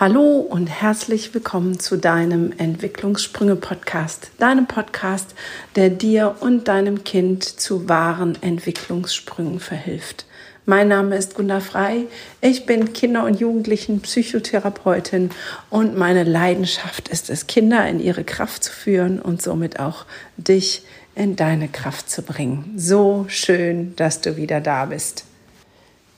Hallo und herzlich willkommen zu deinem Entwicklungssprünge-Podcast, deinem Podcast, der dir und deinem Kind zu wahren Entwicklungssprüngen verhilft. Mein Name ist Gunda Frei, ich bin Kinder- und Jugendlichen-Psychotherapeutin und meine Leidenschaft ist es, Kinder in ihre Kraft zu führen und somit auch dich in deine Kraft zu bringen. So schön, dass du wieder da bist.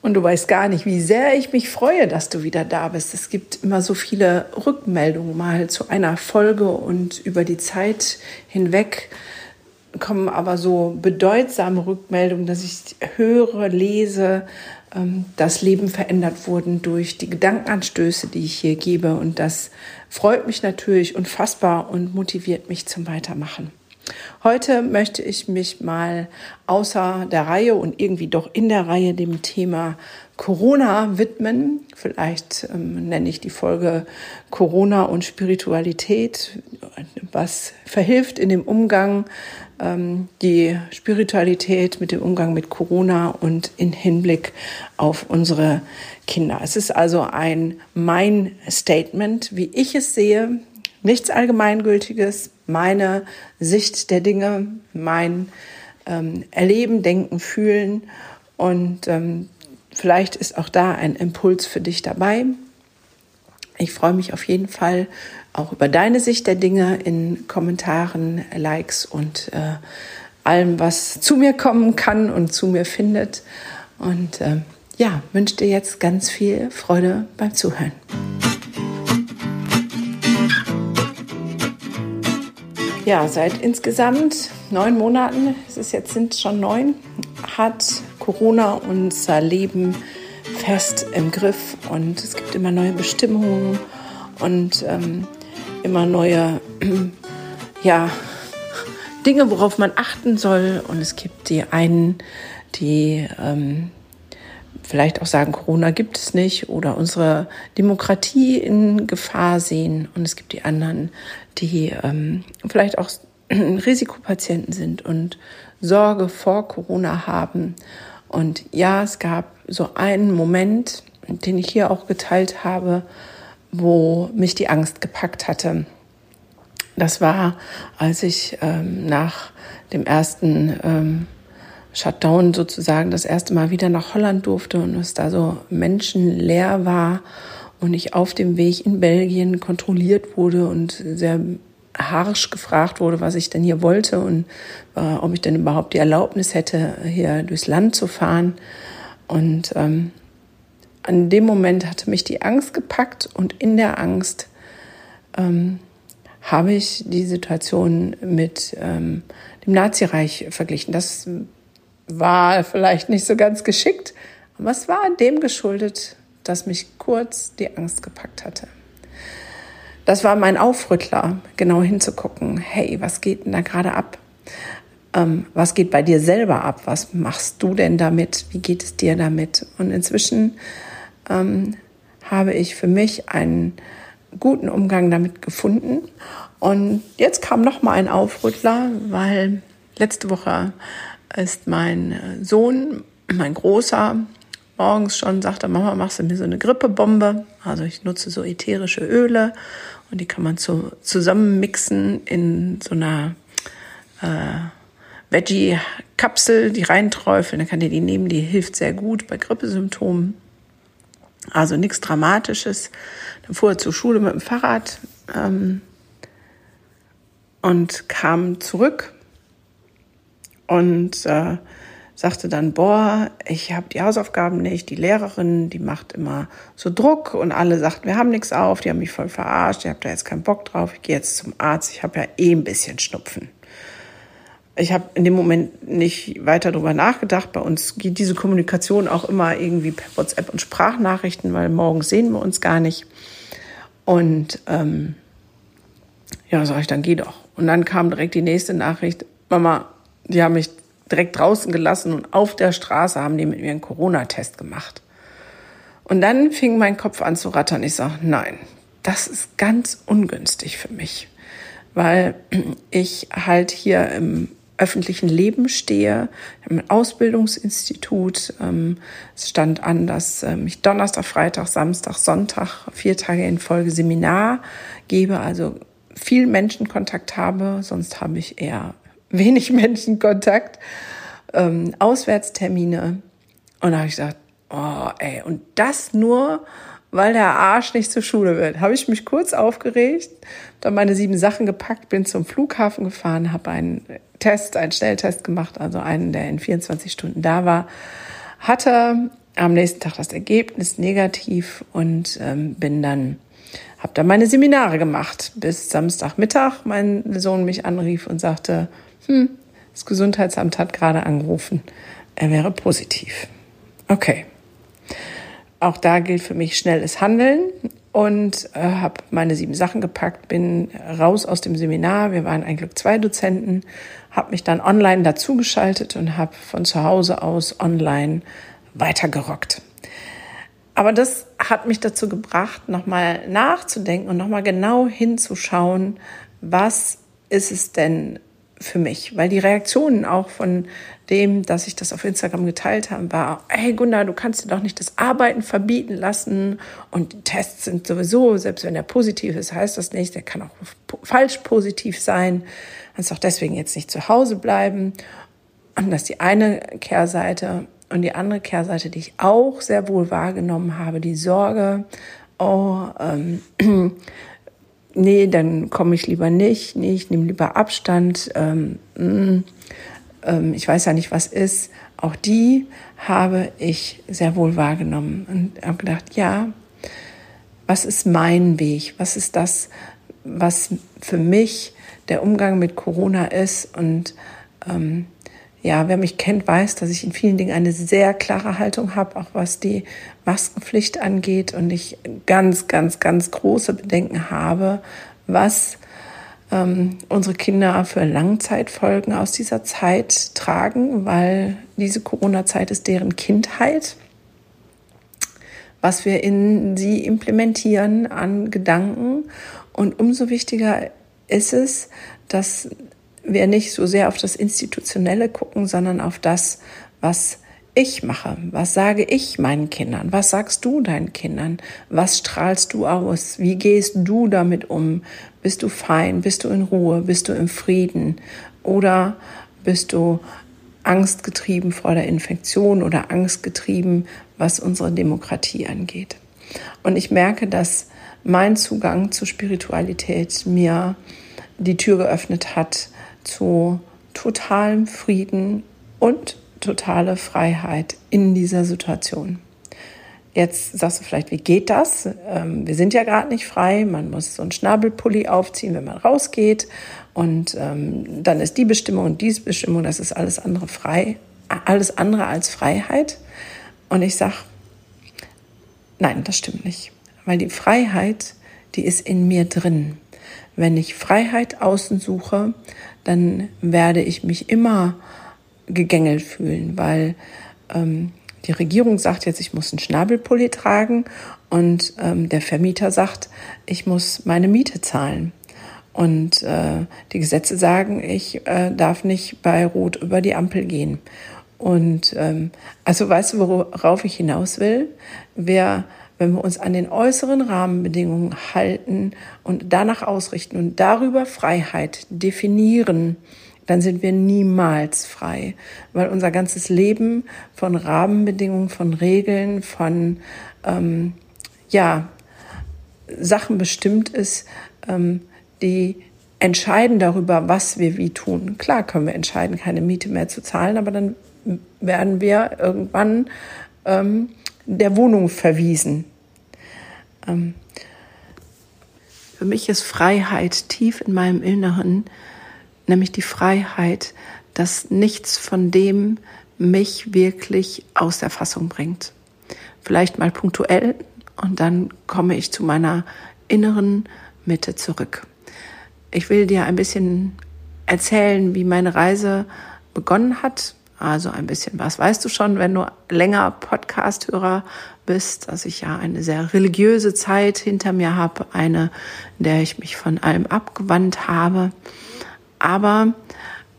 Und du weißt gar nicht, wie sehr ich mich freue, dass du wieder da bist. Es gibt immer so viele Rückmeldungen mal zu einer Folge und über die Zeit hinweg kommen aber so bedeutsame Rückmeldungen, dass ich höre, lese, ähm, dass Leben verändert wurden durch die Gedankenanstöße, die ich hier gebe. Und das freut mich natürlich unfassbar und motiviert mich zum Weitermachen. Heute möchte ich mich mal außer der Reihe und irgendwie doch in der Reihe dem Thema Corona widmen. Vielleicht ähm, nenne ich die Folge Corona und Spiritualität, was verhilft in dem Umgang ähm, die Spiritualität mit dem Umgang mit Corona und in Hinblick auf unsere Kinder. Es ist also ein mein Statement, wie ich es sehe, nichts Allgemeingültiges, meine Sicht der Dinge, mein ähm, Erleben, Denken, Fühlen und ähm, vielleicht ist auch da ein Impuls für dich dabei. Ich freue mich auf jeden Fall auch über deine Sicht der Dinge in Kommentaren, Likes und äh, allem, was zu mir kommen kann und zu mir findet. Und äh, ja, wünsche dir jetzt ganz viel Freude beim Zuhören. Ja, seit insgesamt neun Monaten, es ist jetzt sind schon neun, hat Corona unser Leben fest im Griff und es gibt immer neue Bestimmungen und ähm, immer neue ja, Dinge, worauf man achten soll. Und es gibt die einen, die ähm, vielleicht auch sagen, Corona gibt es nicht oder unsere Demokratie in Gefahr sehen. Und es gibt die anderen, die ähm, vielleicht auch Risikopatienten sind und Sorge vor Corona haben. Und ja, es gab so einen Moment, den ich hier auch geteilt habe, wo mich die Angst gepackt hatte. Das war, als ich ähm, nach dem ersten ähm, Shutdown sozusagen das erste Mal wieder nach Holland durfte und es da so menschenleer war und ich auf dem Weg in Belgien kontrolliert wurde und sehr harsch gefragt wurde, was ich denn hier wollte und äh, ob ich denn überhaupt die Erlaubnis hätte, hier durchs Land zu fahren. Und ähm, an dem Moment hatte mich die Angst gepackt und in der Angst ähm, habe ich die Situation mit ähm, dem Nazireich verglichen. Das war vielleicht nicht so ganz geschickt, aber es war dem geschuldet, dass mich kurz die Angst gepackt hatte. Das war mein Aufrüttler, genau hinzugucken, hey, was geht denn da gerade ab? Ähm, was geht bei dir selber ab? Was machst du denn damit? Wie geht es dir damit? Und inzwischen ähm, habe ich für mich einen guten Umgang damit gefunden. Und jetzt kam noch mal ein Aufrüttler, weil letzte Woche ist mein äh, Sohn, mein Großer, morgens schon sagte, Mama, machst du mir so eine Grippebombe? Also ich nutze so ätherische Öle und die kann man so zusammenmixen in so einer äh, Veggie-Kapsel, die reinträufeln. Dann kann dir die nehmen, die hilft sehr gut bei Grippesymptomen. Also nichts Dramatisches. Dann fuhr er zur Schule mit dem Fahrrad ähm, und kam zurück und äh, sagte dann, boah, ich habe die Hausaufgaben nicht, die Lehrerin, die macht immer so Druck und alle sagten, wir haben nichts auf, die haben mich voll verarscht, ich habe da jetzt keinen Bock drauf, ich gehe jetzt zum Arzt, ich habe ja eh ein bisschen Schnupfen. Ich habe in dem Moment nicht weiter darüber nachgedacht. Bei uns geht diese Kommunikation auch immer irgendwie per WhatsApp und Sprachnachrichten, weil morgen sehen wir uns gar nicht. Und ähm, ja, sag ich, dann geh doch. Und dann kam direkt die nächste Nachricht, Mama, die haben mich direkt draußen gelassen und auf der Straße haben die mit mir einen Corona-Test gemacht. Und dann fing mein Kopf an zu rattern. Ich sage, nein, das ist ganz ungünstig für mich, weil ich halt hier im öffentlichen Leben stehe. Im Ausbildungsinstitut ähm, es stand an, dass ähm, ich Donnerstag, Freitag, Samstag, Sonntag vier Tage in Folge Seminar gebe, also viel Menschenkontakt habe. Sonst habe ich eher wenig Menschenkontakt. Ähm, Auswärtstermine. Und da habe ich gesagt, oh, ey, und das nur weil der Arsch nicht zur Schule wird. Habe ich mich kurz aufgeregt, dann meine sieben Sachen gepackt, bin zum Flughafen gefahren, habe einen Test, einen Schnelltest gemacht, also einen, der in 24 Stunden da war, hatte am nächsten Tag das Ergebnis negativ und ähm, bin dann habe dann meine Seminare gemacht, bis Samstagmittag mein Sohn mich anrief und sagte, hm, das Gesundheitsamt hat gerade angerufen, er wäre positiv. Okay, auch da gilt für mich schnelles Handeln und äh, habe meine sieben Sachen gepackt, bin raus aus dem Seminar. Wir waren eigentlich zwei Dozenten, habe mich dann online dazugeschaltet und habe von zu Hause aus online weitergerockt. Aber das hat mich dazu gebracht, nochmal nachzudenken und nochmal genau hinzuschauen, was ist es denn für mich, weil die Reaktionen auch von dem, dass ich das auf Instagram geteilt habe, war, hey Gunnar, du kannst dir doch nicht das Arbeiten verbieten lassen. Und die Tests sind sowieso, selbst wenn er positiv ist, heißt das nicht, der kann auch falsch positiv sein, kannst auch deswegen jetzt nicht zu Hause bleiben. Und das ist die eine Kehrseite und die andere Kehrseite, die ich auch sehr wohl wahrgenommen habe, die Sorge, oh, ähm, nee, dann komme ich lieber nicht, nee, ich nehme lieber Abstand, ähm, mm, ähm, ich weiß ja nicht, was ist. Auch die habe ich sehr wohl wahrgenommen und habe gedacht, ja, was ist mein Weg? Was ist das, was für mich der Umgang mit Corona ist? Und ähm, ja, wer mich kennt, weiß, dass ich in vielen Dingen eine sehr klare Haltung habe, auch was die Maskenpflicht angeht und ich ganz, ganz, ganz große Bedenken habe, was ähm, unsere Kinder für Langzeitfolgen aus dieser Zeit tragen, weil diese Corona-Zeit ist deren Kindheit. Was wir in sie implementieren an Gedanken. Und umso wichtiger ist es, dass wir nicht so sehr auf das Institutionelle gucken, sondern auf das, was ich mache. Was sage ich meinen Kindern? Was sagst du deinen Kindern? Was strahlst du aus? Wie gehst du damit um? Bist du fein? Bist du in Ruhe? Bist du im Frieden? Oder bist du angstgetrieben vor der Infektion oder angstgetrieben, was unsere Demokratie angeht? Und ich merke, dass mein Zugang zur Spiritualität mir die Tür geöffnet hat zu totalem Frieden und totale Freiheit in dieser Situation. Jetzt sagst du vielleicht, wie geht das? Ähm, wir sind ja gerade nicht frei. Man muss so einen Schnabelpulli aufziehen, wenn man rausgeht. Und ähm, dann ist die Bestimmung und diese Bestimmung, das ist alles andere frei, alles andere als Freiheit. Und ich sag, nein, das stimmt nicht. Weil die Freiheit, die ist in mir drin. Wenn ich Freiheit außen suche, dann werde ich mich immer gegängelt fühlen, weil ähm, die Regierung sagt jetzt, ich muss einen Schnabelpulli tragen und ähm, der Vermieter sagt, ich muss meine Miete zahlen. Und äh, die Gesetze sagen, ich äh, darf nicht bei Rot über die Ampel gehen. Und ähm, also weißt du, worauf ich hinaus will? Wer, wenn wir uns an den äußeren Rahmenbedingungen halten und danach ausrichten und darüber Freiheit definieren, dann sind wir niemals frei, weil unser ganzes Leben von Rahmenbedingungen, von Regeln, von ähm, ja Sachen bestimmt ist, ähm, die entscheiden darüber, was wir wie tun. Klar können wir entscheiden, keine Miete mehr zu zahlen, aber dann werden wir irgendwann ähm, der Wohnung verwiesen. Ähm, für mich ist Freiheit tief in meinem Inneren nämlich die Freiheit, dass nichts von dem mich wirklich aus der Fassung bringt. Vielleicht mal punktuell und dann komme ich zu meiner inneren Mitte zurück. Ich will dir ein bisschen erzählen, wie meine Reise begonnen hat. Also ein bisschen was weißt du schon, wenn du länger Podcast-Hörer bist, dass ich ja eine sehr religiöse Zeit hinter mir habe, eine, in der ich mich von allem abgewandt habe aber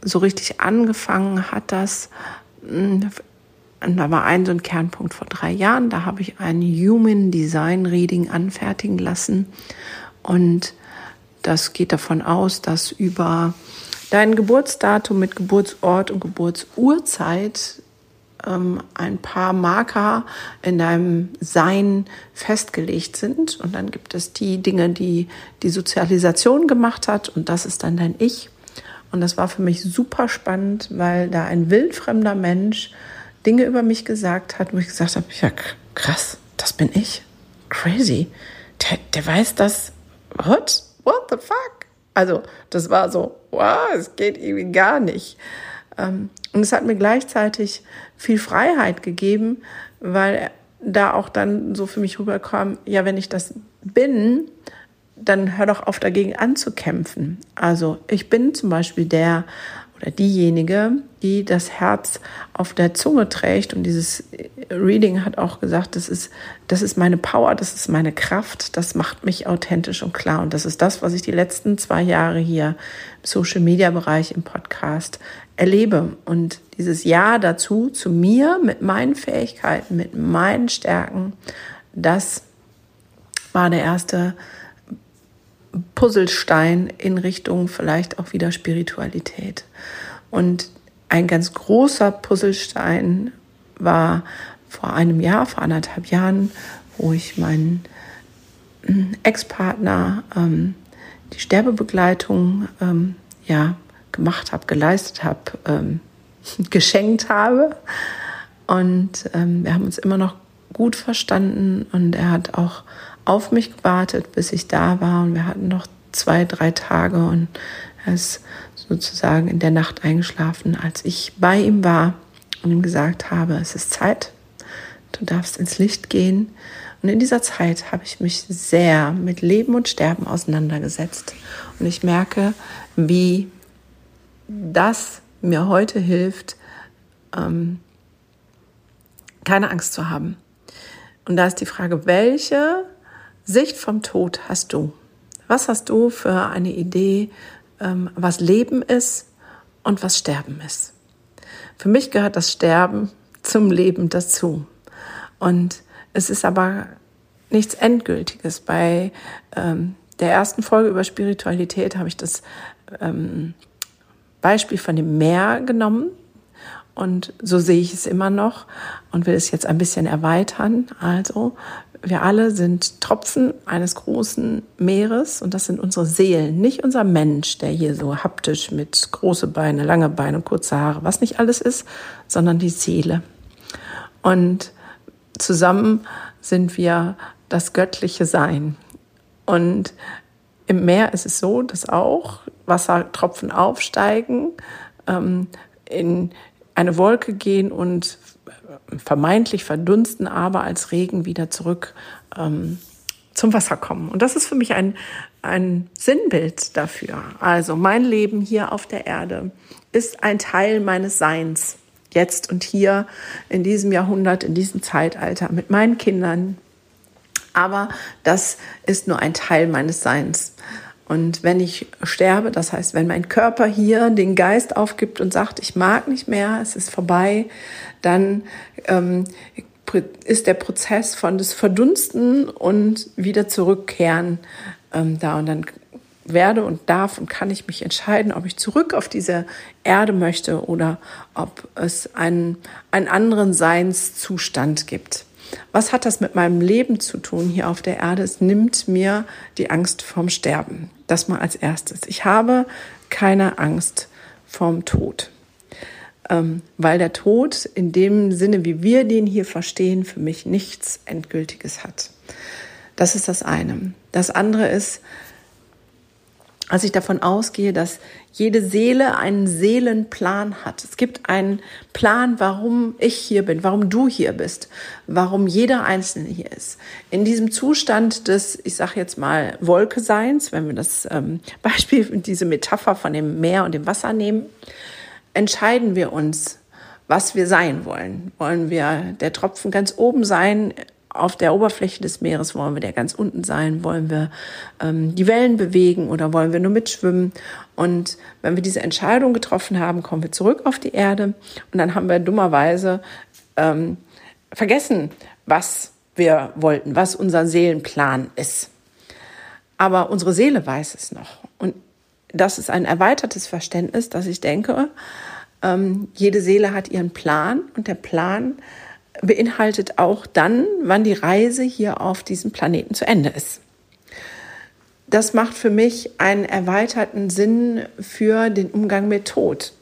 so richtig angefangen hat das, hm, da war ein so ein Kernpunkt vor drei Jahren, da habe ich ein Human Design Reading anfertigen lassen. Und das geht davon aus, dass über dein Geburtsdatum mit Geburtsort und Geburtsurzeit ähm, ein paar Marker in deinem Sein festgelegt sind. Und dann gibt es die Dinge, die die Sozialisation gemacht hat. Und das ist dann dein Ich. Und das war für mich super spannend, weil da ein wildfremder Mensch Dinge über mich gesagt hat, wo ich gesagt habe, ja krass, das bin ich. Crazy. Der, der weiß das. What? What the fuck? Also das war so, wow, es geht irgendwie gar nicht. Ähm, und es hat mir gleichzeitig viel Freiheit gegeben, weil da auch dann so für mich rüberkam, ja, wenn ich das bin, dann hör doch auf dagegen anzukämpfen. Also ich bin zum Beispiel der oder diejenige, die das Herz auf der Zunge trägt. Und dieses Reading hat auch gesagt, das ist, das ist meine Power, das ist meine Kraft, das macht mich authentisch und klar. Und das ist das, was ich die letzten zwei Jahre hier im Social Media Bereich im Podcast erlebe. Und dieses Ja dazu, zu mir, mit meinen Fähigkeiten, mit meinen Stärken, das war der erste Puzzlestein in Richtung vielleicht auch wieder Spiritualität. Und ein ganz großer Puzzlestein war vor einem Jahr, vor anderthalb Jahren, wo ich meinen hm, Ex-Partner ähm, die Sterbebegleitung ähm, ja, gemacht habe, geleistet habe, ähm, geschenkt habe. Und ähm, wir haben uns immer noch gut verstanden und er hat auch auf mich gewartet, bis ich da war. Und wir hatten noch zwei, drei Tage und er ist sozusagen in der Nacht eingeschlafen, als ich bei ihm war und ihm gesagt habe, es ist Zeit, du darfst ins Licht gehen. Und in dieser Zeit habe ich mich sehr mit Leben und Sterben auseinandergesetzt. Und ich merke, wie das mir heute hilft, ähm, keine Angst zu haben. Und da ist die Frage, welche Sicht vom Tod hast du? Was hast du für eine Idee, ähm, was Leben ist und was Sterben ist? Für mich gehört das Sterben zum Leben dazu. Und es ist aber nichts Endgültiges. Bei ähm, der ersten Folge über Spiritualität habe ich das ähm, Beispiel von dem Meer genommen. Und so sehe ich es immer noch und will es jetzt ein bisschen erweitern. Also, wir alle sind Tropfen eines großen Meeres und das sind unsere Seelen, nicht unser Mensch, der hier so haptisch mit große Beine, lange Beine, kurze Haare, was nicht alles ist, sondern die Seele. Und zusammen sind wir das göttliche Sein. Und im Meer ist es so, dass auch Wassertropfen aufsteigen, ähm, in eine Wolke gehen und vermeintlich verdunsten, aber als Regen wieder zurück ähm, zum Wasser kommen. Und das ist für mich ein, ein Sinnbild dafür. Also mein Leben hier auf der Erde ist ein Teil meines Seins. Jetzt und hier in diesem Jahrhundert, in diesem Zeitalter mit meinen Kindern. Aber das ist nur ein Teil meines Seins. Und wenn ich sterbe, das heißt, wenn mein Körper hier den Geist aufgibt und sagt, ich mag nicht mehr, es ist vorbei, dann ähm, ist der Prozess von des Verdunsten und wieder zurückkehren ähm, da. Und dann werde und darf und kann ich mich entscheiden, ob ich zurück auf diese Erde möchte oder ob es einen, einen anderen Seinszustand gibt. Was hat das mit meinem Leben zu tun hier auf der Erde? Es nimmt mir die Angst vorm Sterben. Das mal als erstes. Ich habe keine Angst vorm Tod. Ähm, weil der Tod in dem Sinne, wie wir den hier verstehen, für mich nichts Endgültiges hat. Das ist das eine. Das andere ist, als ich davon ausgehe, dass jede Seele einen Seelenplan hat. Es gibt einen Plan, warum ich hier bin, warum du hier bist, warum jeder Einzelne hier ist. In diesem Zustand des, ich sage jetzt mal, Wolkeseins, wenn wir das ähm, Beispiel, diese Metapher von dem Meer und dem Wasser nehmen, entscheiden wir uns, was wir sein wollen. Wollen wir der Tropfen ganz oben sein auf der Oberfläche des Meeres? Wollen wir der ganz unten sein? Wollen wir ähm, die Wellen bewegen oder wollen wir nur mitschwimmen? Und wenn wir diese Entscheidung getroffen haben, kommen wir zurück auf die Erde und dann haben wir dummerweise ähm, vergessen, was wir wollten, was unser Seelenplan ist. Aber unsere Seele weiß es noch. Und das ist ein erweitertes Verständnis, dass ich denke, ähm, jede Seele hat ihren Plan und der Plan beinhaltet auch dann, wann die Reise hier auf diesem Planeten zu Ende ist. Das macht für mich einen erweiterten Sinn für den Umgang mit Tod.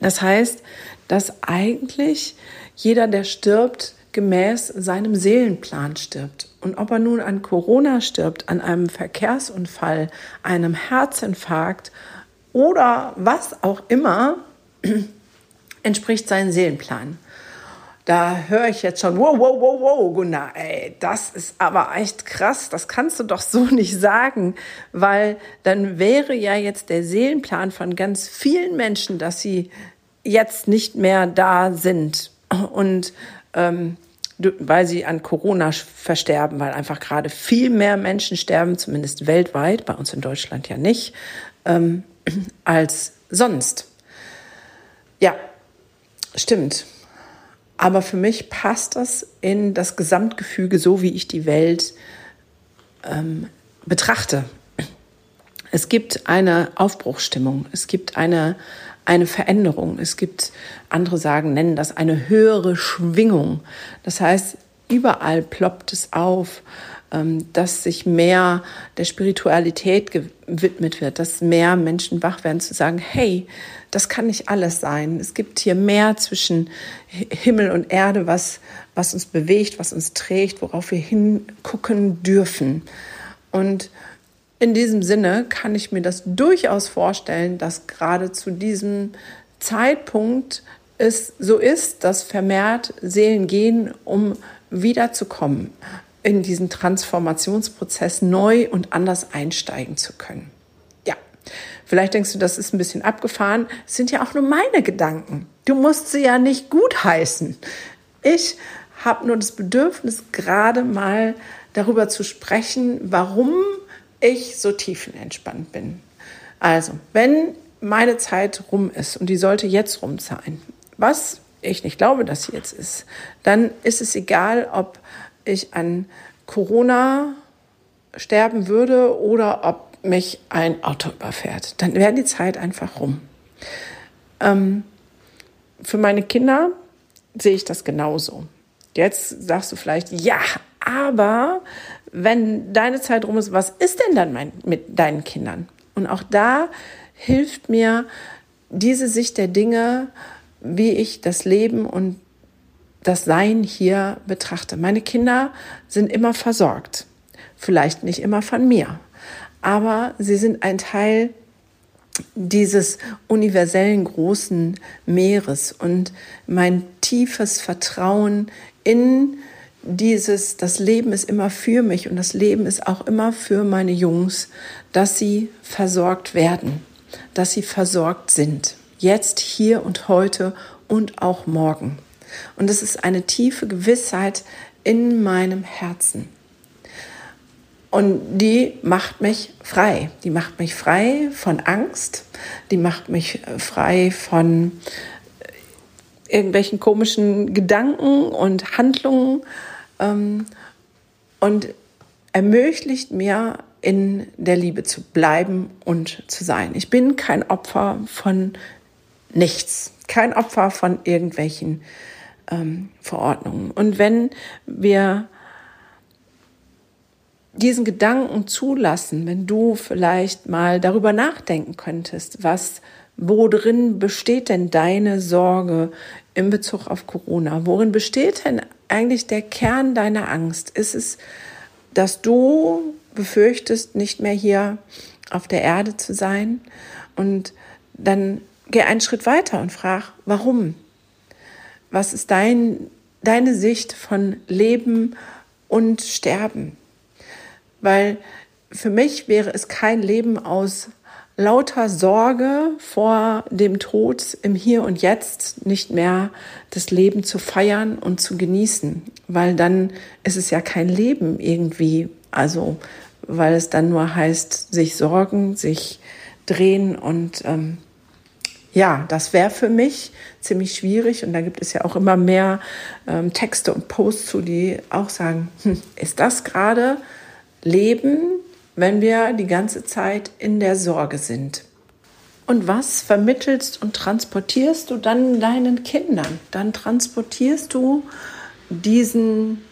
Das heißt, dass eigentlich jeder, der stirbt, gemäß seinem Seelenplan stirbt. Und ob er nun an Corona stirbt, an einem Verkehrsunfall, einem Herzinfarkt oder was auch immer, entspricht seinem Seelenplan. Da höre ich jetzt schon, wow, wow, wow, wow, Gunnar, ey, das ist aber echt krass, das kannst du doch so nicht sagen, weil dann wäre ja jetzt der Seelenplan von ganz vielen Menschen, dass sie jetzt nicht mehr da sind und ähm, weil sie an Corona versterben, weil einfach gerade viel mehr Menschen sterben, zumindest weltweit, bei uns in Deutschland ja nicht, ähm, als sonst. Ja, stimmt. Aber für mich passt das in das Gesamtgefüge, so wie ich die Welt ähm, betrachte. Es gibt eine Aufbruchsstimmung, es gibt eine, eine Veränderung, es gibt, andere sagen, nennen das eine höhere Schwingung. Das heißt, überall ploppt es auf, dass sich mehr der Spiritualität gewidmet wird, dass mehr Menschen wach werden zu sagen, hey, das kann nicht alles sein. Es gibt hier mehr zwischen Himmel und Erde, was, was uns bewegt, was uns trägt, worauf wir hingucken dürfen. Und in diesem Sinne kann ich mir das durchaus vorstellen, dass gerade zu diesem Zeitpunkt es so ist, dass vermehrt Seelen gehen, um wiederzukommen, in diesen Transformationsprozess neu und anders einsteigen zu können. Vielleicht denkst du, das ist ein bisschen abgefahren. Es sind ja auch nur meine Gedanken. Du musst sie ja nicht gutheißen. Ich habe nur das Bedürfnis, gerade mal darüber zu sprechen, warum ich so tiefenentspannt bin. Also, wenn meine Zeit rum ist und die sollte jetzt rum sein, was ich nicht glaube, dass sie jetzt ist, dann ist es egal, ob ich an Corona sterben würde oder ob mich ein Auto überfährt. Dann wäre die Zeit einfach rum. Ähm, für meine Kinder sehe ich das genauso. Jetzt sagst du vielleicht, ja, aber wenn deine Zeit rum ist, was ist denn dann mein, mit deinen Kindern? Und auch da hilft mir diese Sicht der Dinge, wie ich das Leben und das Sein hier betrachte. Meine Kinder sind immer versorgt. Vielleicht nicht immer von mir, aber sie sind ein Teil dieses universellen großen Meeres und mein tiefes Vertrauen in dieses, das Leben ist immer für mich und das Leben ist auch immer für meine Jungs, dass sie versorgt werden, dass sie versorgt sind. Jetzt, hier und heute und auch morgen. Und es ist eine tiefe Gewissheit in meinem Herzen. Und die macht mich frei. Die macht mich frei von Angst. Die macht mich frei von irgendwelchen komischen Gedanken und Handlungen ähm, und ermöglicht mir, in der Liebe zu bleiben und zu sein. Ich bin kein Opfer von nichts, kein Opfer von irgendwelchen ähm, Verordnungen. Und wenn wir diesen Gedanken zulassen, wenn du vielleicht mal darüber nachdenken könntest, was, worin besteht denn deine Sorge in Bezug auf Corona? Worin besteht denn eigentlich der Kern deiner Angst? Ist es, dass du befürchtest, nicht mehr hier auf der Erde zu sein? Und dann geh einen Schritt weiter und frag, warum? Was ist dein, deine Sicht von Leben und Sterben? weil für mich wäre es kein Leben aus lauter Sorge vor dem Tod im Hier und Jetzt nicht mehr das Leben zu feiern und zu genießen, weil dann ist es ja kein Leben irgendwie, also weil es dann nur heißt, sich sorgen, sich drehen und ähm, ja, das wäre für mich ziemlich schwierig und da gibt es ja auch immer mehr ähm, Texte und Posts zu, die auch sagen, hm, ist das gerade Leben, wenn wir die ganze Zeit in der Sorge sind. Und was vermittelst und transportierst du dann deinen Kindern? Dann transportierst du diesen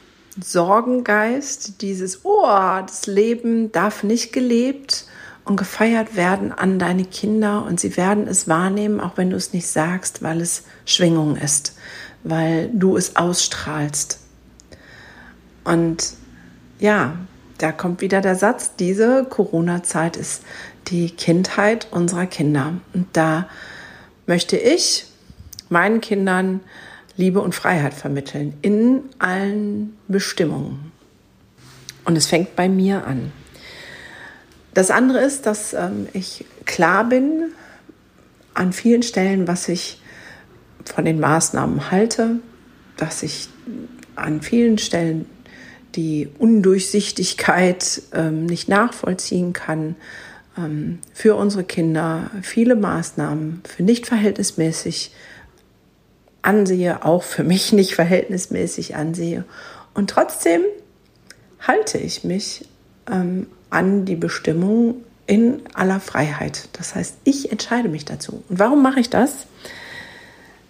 Sorgengeist, dieses, oh, das Leben darf nicht gelebt und gefeiert werden an deine Kinder und sie werden es wahrnehmen, auch wenn du es nicht sagst, weil es Schwingung ist, weil du es ausstrahlst. Und ja, da kommt wieder der Satz, diese Corona-Zeit ist die Kindheit unserer Kinder. Und da möchte ich meinen Kindern Liebe und Freiheit vermitteln in allen Bestimmungen. Und es fängt bei mir an. Das andere ist, dass ähm, ich klar bin an vielen Stellen, was ich von den Maßnahmen halte, dass ich an vielen Stellen die Undurchsichtigkeit ähm, nicht nachvollziehen kann, ähm, für unsere Kinder viele Maßnahmen für nicht verhältnismäßig ansehe, auch für mich nicht verhältnismäßig ansehe. Und trotzdem halte ich mich ähm, an die Bestimmung in aller Freiheit. Das heißt, ich entscheide mich dazu. Und warum mache ich das?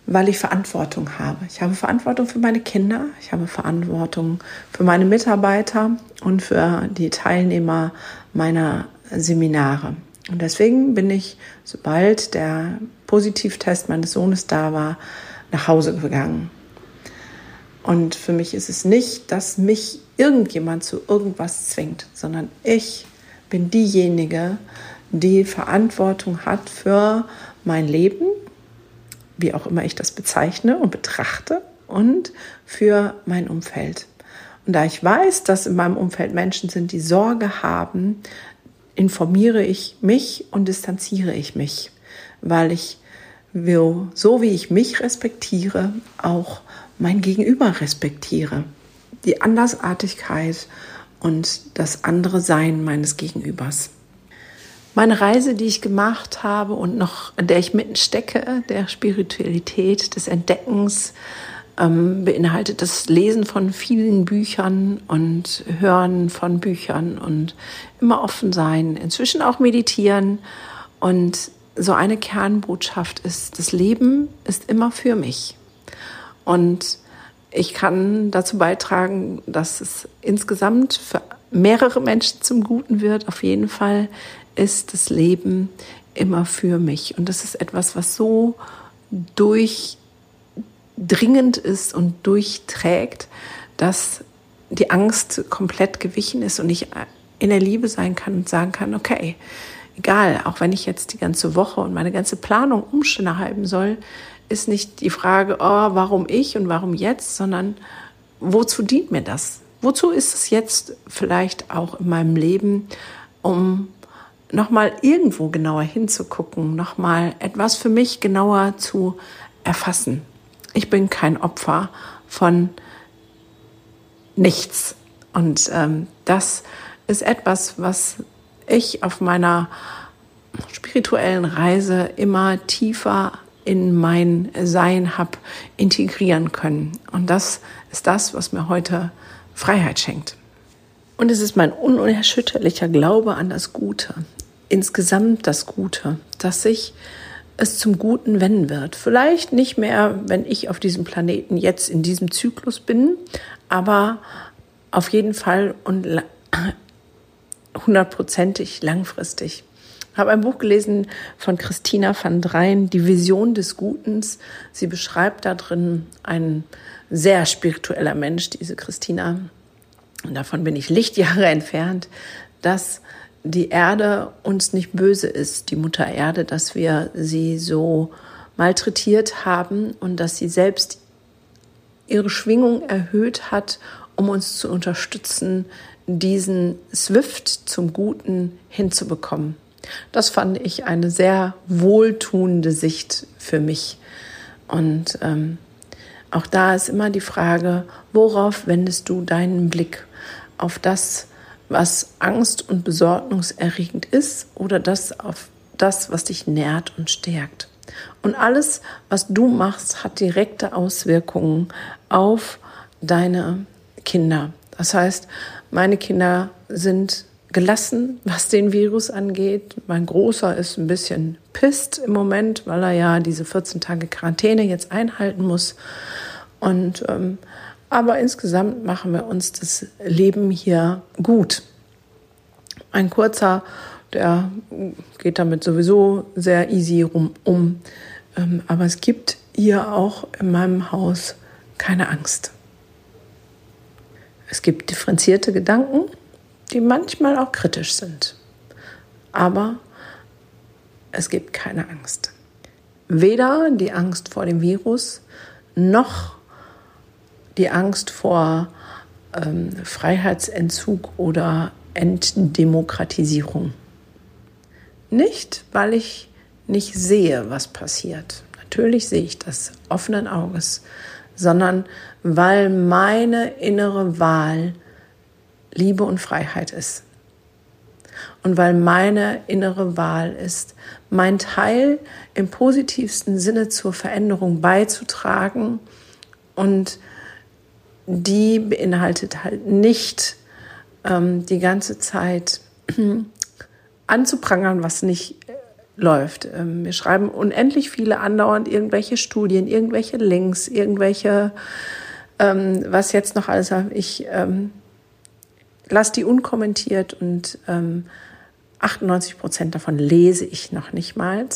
weil ich Verantwortung habe. Ich habe Verantwortung für meine Kinder, ich habe Verantwortung für meine Mitarbeiter und für die Teilnehmer meiner Seminare. Und deswegen bin ich, sobald der Positivtest meines Sohnes da war, nach Hause gegangen. Und für mich ist es nicht, dass mich irgendjemand zu irgendwas zwingt, sondern ich bin diejenige, die Verantwortung hat für mein Leben, wie auch immer ich das bezeichne und betrachte und für mein Umfeld. Und da ich weiß, dass in meinem Umfeld Menschen sind, die Sorge haben, informiere ich mich und distanziere ich mich, weil ich will, so wie ich mich respektiere, auch mein Gegenüber respektiere. Die Andersartigkeit und das andere Sein meines Gegenübers. Meine Reise, die ich gemacht habe und noch, in der ich mitten stecke, der Spiritualität, des Entdeckens, ähm, beinhaltet das Lesen von vielen Büchern und Hören von Büchern und immer offen sein, inzwischen auch meditieren. Und so eine Kernbotschaft ist, das Leben ist immer für mich. Und ich kann dazu beitragen, dass es insgesamt für mehrere Menschen zum Guten wird, auf jeden Fall ist das Leben immer für mich. Und das ist etwas, was so durchdringend ist und durchträgt, dass die Angst komplett gewichen ist und ich in der Liebe sein kann und sagen kann, okay, egal, auch wenn ich jetzt die ganze Woche und meine ganze Planung umschneiden soll, ist nicht die Frage, oh, warum ich und warum jetzt, sondern wozu dient mir das? Wozu ist es jetzt vielleicht auch in meinem Leben, um nochmal irgendwo genauer hinzugucken, nochmal etwas für mich genauer zu erfassen. Ich bin kein Opfer von nichts. Und ähm, das ist etwas, was ich auf meiner spirituellen Reise immer tiefer in mein Sein habe integrieren können. Und das ist das, was mir heute Freiheit schenkt. Und es ist mein unerschütterlicher Glaube an das Gute insgesamt das Gute, dass sich es zum Guten wenden wird. Vielleicht nicht mehr, wenn ich auf diesem Planeten jetzt in diesem Zyklus bin, aber auf jeden Fall und hundertprozentig langfristig. Habe ein Buch gelesen von Christina van Dreien, Die Vision des Gutens. Sie beschreibt da drin ein sehr spiritueller Mensch, diese Christina. Und davon bin ich Lichtjahre entfernt, dass die Erde uns nicht böse ist, die Mutter Erde, dass wir sie so malträtiert haben und dass sie selbst ihre Schwingung erhöht hat, um uns zu unterstützen, diesen Swift zum Guten hinzubekommen. Das fand ich eine sehr wohltuende Sicht für mich. Und ähm, auch da ist immer die Frage, worauf wendest du deinen Blick? Auf das, was Angst und besorgniserregend ist oder das auf das, was dich nährt und stärkt? Und alles, was du machst, hat direkte Auswirkungen auf deine Kinder. Das heißt, meine Kinder sind gelassen, was den Virus angeht. Mein Großer ist ein bisschen pisst im Moment, weil er ja diese 14 Tage Quarantäne jetzt einhalten muss. Und ähm, aber insgesamt machen wir uns das Leben hier gut. Ein kurzer, der geht damit sowieso sehr easy rum um. Ähm, aber es gibt hier auch in meinem Haus keine Angst. Es gibt differenzierte Gedanken, die manchmal auch kritisch sind. Aber es gibt keine Angst. Weder die Angst vor dem Virus noch die Angst vor ähm, Freiheitsentzug oder Entdemokratisierung. Nicht, weil ich nicht sehe, was passiert. Natürlich sehe ich das offenen Auges, sondern weil meine innere Wahl Liebe und Freiheit ist. Und weil meine innere Wahl ist, mein Teil im positivsten Sinne zur Veränderung beizutragen und die beinhaltet halt nicht ähm, die ganze Zeit anzuprangern, was nicht äh, läuft. Ähm, wir schreiben unendlich viele andauernd irgendwelche Studien, irgendwelche Links, irgendwelche, ähm, was jetzt noch alles. Ich ähm, lasse die unkommentiert und ähm, 98 Prozent davon lese ich noch nicht mal.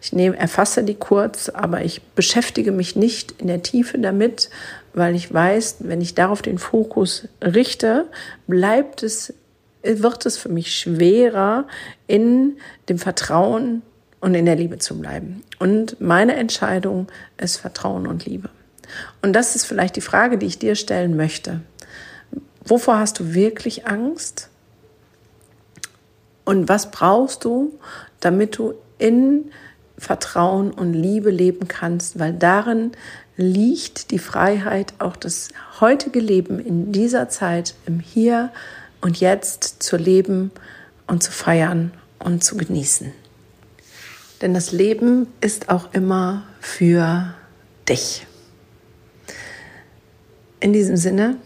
Ich nehme, erfasse die kurz, aber ich beschäftige mich nicht in der Tiefe damit, weil ich weiß, wenn ich darauf den Fokus richte, bleibt es, wird es für mich schwerer, in dem Vertrauen und in der Liebe zu bleiben. Und meine Entscheidung ist Vertrauen und Liebe. Und das ist vielleicht die Frage, die ich dir stellen möchte. Wovor hast du wirklich Angst? Und was brauchst du, damit du in Vertrauen und Liebe leben kannst? Weil darin liegt die Freiheit, auch das heutige Leben in dieser Zeit, im Hier und Jetzt zu leben und zu feiern und zu genießen. Denn das Leben ist auch immer für dich. In diesem Sinne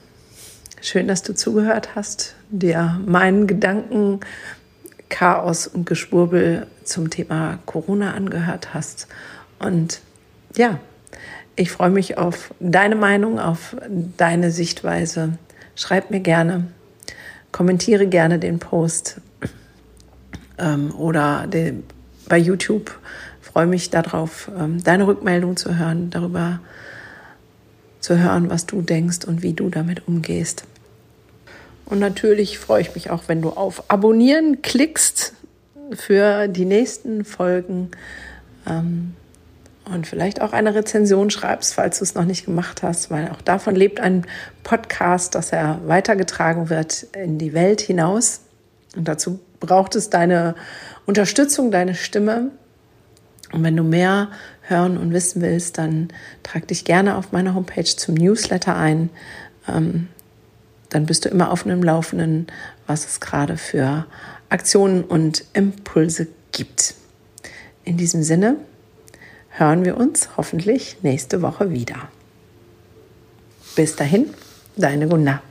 Schön, dass du zugehört hast, dir meinen Gedanken, Chaos und Geschwurbel zum Thema Corona angehört hast. Und ja, ich freue mich auf deine Meinung, auf deine Sichtweise. Schreib mir gerne, kommentiere gerne den Post ähm, oder den, bei YouTube. freue mich darauf, ähm, deine Rückmeldung zu hören, darüber zu hören, was du denkst und wie du damit umgehst. Und natürlich freue ich mich auch, wenn du auf Abonnieren klickst für die nächsten Folgen ähm, und vielleicht auch eine Rezension schreibst, falls du es noch nicht gemacht hast, weil auch davon lebt ein Podcast, dass er weitergetragen wird in die Welt hinaus. Und dazu braucht es deine Unterstützung, deine Stimme. Und wenn du mehr hören und wissen willst, dann trag dich gerne auf meiner Homepage zum Newsletter ein. Ähm, dann bist du immer auf einem Laufenden, was es gerade für Aktionen und Impulse gibt. In diesem Sinne hören wir uns hoffentlich nächste Woche wieder. Bis dahin, deine Gunnar.